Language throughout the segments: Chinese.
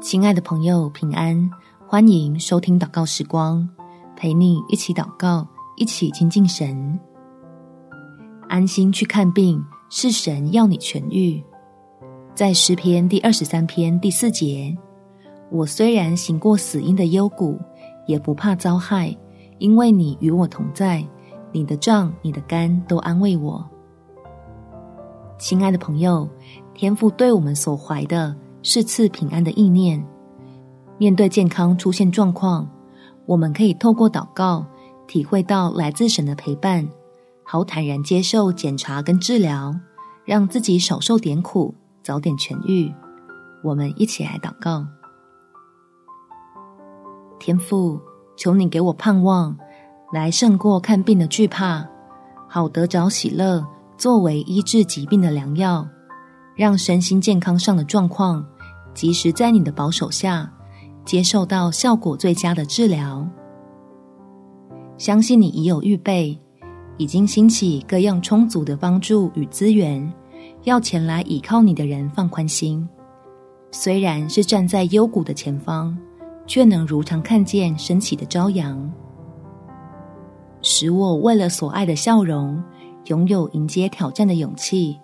亲爱的朋友，平安！欢迎收听祷告时光，陪你一起祷告，一起亲近神。安心去看病，是神要你痊愈。在诗篇第二十三篇第四节，我虽然行过死荫的幽谷，也不怕遭害，因为你与我同在，你的杖、你的竿都安慰我。亲爱的朋友，天父对我们所怀的。是赐平安的意念。面对健康出现状况，我们可以透过祷告，体会到来自神的陪伴，好坦然接受检查跟治疗，让自己少受点苦，早点痊愈。我们一起来祷告：天父，求你给我盼望，来胜过看病的惧怕，好得着喜乐，作为医治疾病的良药，让身心健康上的状况。及时在你的保守下，接受到效果最佳的治疗。相信你已有预备，已经兴起各样充足的帮助与资源，要前来倚靠你的人放宽心。虽然是站在幽谷的前方，却能如常看见升起的朝阳，使我为了所爱的笑容，拥有迎接挑战的勇气，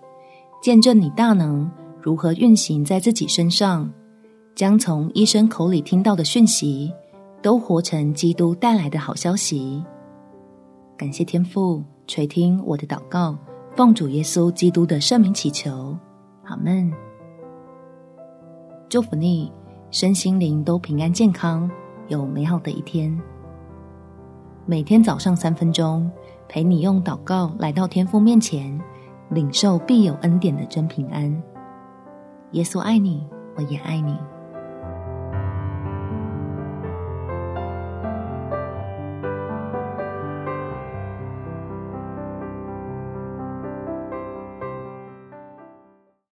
见证你大能。如何运行在自己身上，将从医生口里听到的讯息，都活成基督带来的好消息。感谢天父垂听我的祷告，奉主耶稣基督的圣名祈求，阿门。祝福你身心灵都平安健康，有美好的一天。每天早上三分钟，陪你用祷告来到天父面前，领受必有恩典的真平安。耶稣爱你，我也爱你。